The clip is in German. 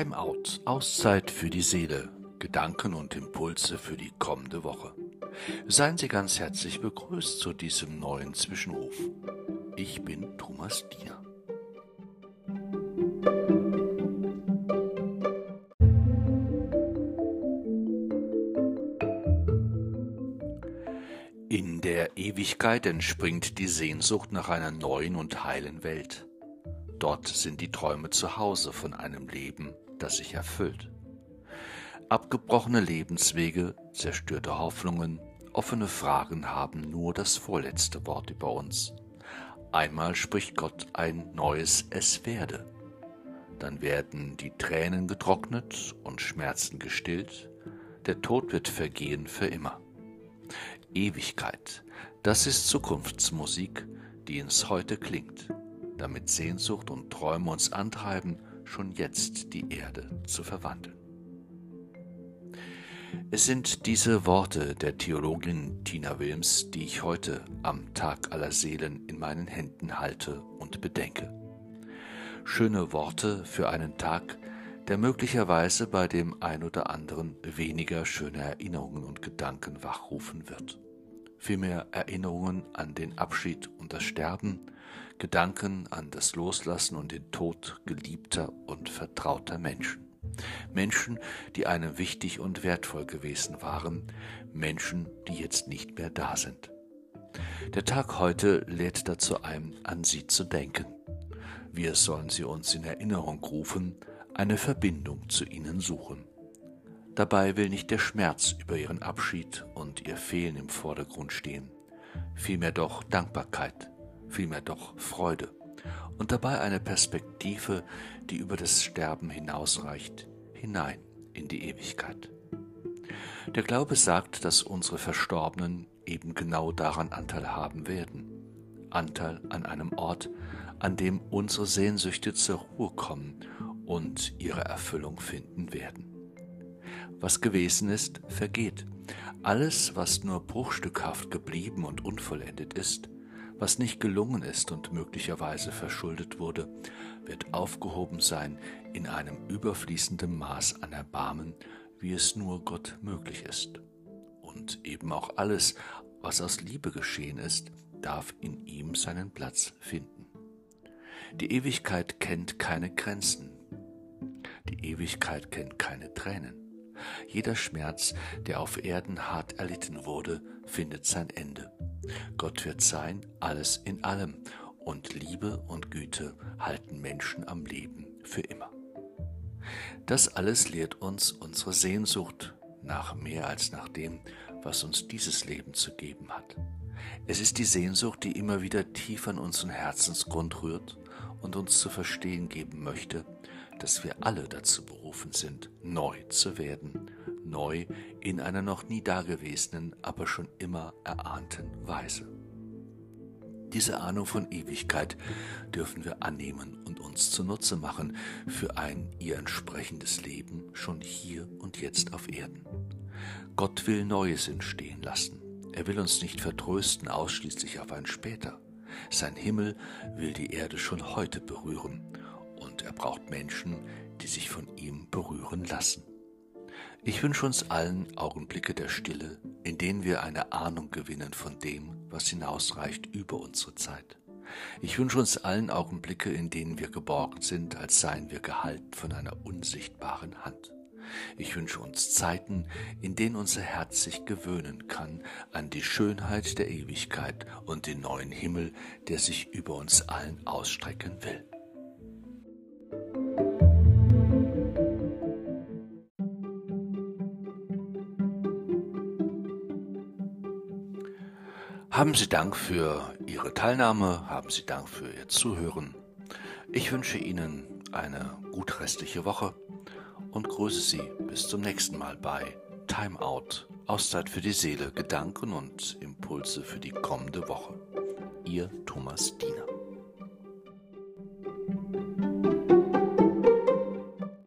Time Out, Auszeit für die Seele, Gedanken und Impulse für die kommende Woche. Seien Sie ganz herzlich begrüßt zu diesem neuen Zwischenruf. Ich bin Thomas Diener. In der Ewigkeit entspringt die Sehnsucht nach einer neuen und heilen Welt. Dort sind die Träume zu Hause von einem Leben, das sich erfüllt. Abgebrochene Lebenswege, zerstörte Hoffnungen, offene Fragen haben nur das vorletzte Wort über uns. Einmal spricht Gott ein neues Es werde. Dann werden die Tränen getrocknet und Schmerzen gestillt, der Tod wird vergehen für immer. Ewigkeit, das ist Zukunftsmusik, die ins Heute klingt damit Sehnsucht und Träume uns antreiben, schon jetzt die Erde zu verwandeln. Es sind diese Worte der Theologin Tina Wilms, die ich heute am Tag aller Seelen in meinen Händen halte und bedenke. Schöne Worte für einen Tag, der möglicherweise bei dem ein oder anderen weniger schöne Erinnerungen und Gedanken wachrufen wird. Vielmehr Erinnerungen an den Abschied und das Sterben, Gedanken an das Loslassen und den Tod geliebter und vertrauter Menschen. Menschen, die einem wichtig und wertvoll gewesen waren, Menschen, die jetzt nicht mehr da sind. Der Tag heute lädt dazu ein, an sie zu denken. Wir sollen sie uns in Erinnerung rufen, eine Verbindung zu ihnen suchen. Dabei will nicht der Schmerz über ihren Abschied und ihr Fehlen im Vordergrund stehen, vielmehr doch Dankbarkeit, vielmehr doch Freude und dabei eine Perspektive, die über das Sterben hinausreicht, hinein in die Ewigkeit. Der Glaube sagt, dass unsere Verstorbenen eben genau daran Anteil haben werden. Anteil an einem Ort, an dem unsere Sehnsüchte zur Ruhe kommen und ihre Erfüllung finden werden. Was gewesen ist, vergeht. Alles, was nur bruchstückhaft geblieben und unvollendet ist, was nicht gelungen ist und möglicherweise verschuldet wurde, wird aufgehoben sein in einem überfließenden Maß an Erbarmen, wie es nur Gott möglich ist. Und eben auch alles, was aus Liebe geschehen ist, darf in ihm seinen Platz finden. Die Ewigkeit kennt keine Grenzen. Die Ewigkeit kennt keine Tränen. Jeder Schmerz, der auf Erden hart erlitten wurde, findet sein Ende. Gott wird sein, alles in allem, und Liebe und Güte halten Menschen am Leben für immer. Das alles lehrt uns unsere Sehnsucht nach mehr als nach dem, was uns dieses Leben zu geben hat. Es ist die Sehnsucht, die immer wieder tief an unseren Herzensgrund rührt und uns zu verstehen geben möchte, dass wir alle dazu berufen sind, neu zu werden, neu in einer noch nie dagewesenen, aber schon immer erahnten Weise. Diese Ahnung von Ewigkeit dürfen wir annehmen und uns zunutze machen für ein ihr entsprechendes Leben schon hier und jetzt auf Erden. Gott will Neues entstehen lassen. Er will uns nicht vertrösten ausschließlich auf ein später. Sein Himmel will die Erde schon heute berühren und er braucht Menschen, die sich von ihm berühren lassen. Ich wünsche uns allen Augenblicke der Stille, in denen wir eine Ahnung gewinnen von dem, was hinausreicht über unsere Zeit. Ich wünsche uns allen Augenblicke, in denen wir geborgen sind, als seien wir gehalten von einer unsichtbaren Hand. Ich wünsche uns Zeiten, in denen unser Herz sich gewöhnen kann an die Schönheit der Ewigkeit und den neuen Himmel, der sich über uns allen ausstrecken will. Haben Sie Dank für Ihre Teilnahme, haben Sie Dank für Ihr Zuhören. Ich wünsche Ihnen eine gut restliche Woche und grüße Sie bis zum nächsten Mal bei Time Out, Auszeit für die Seele, Gedanken und Impulse für die kommende Woche. Ihr Thomas Diener.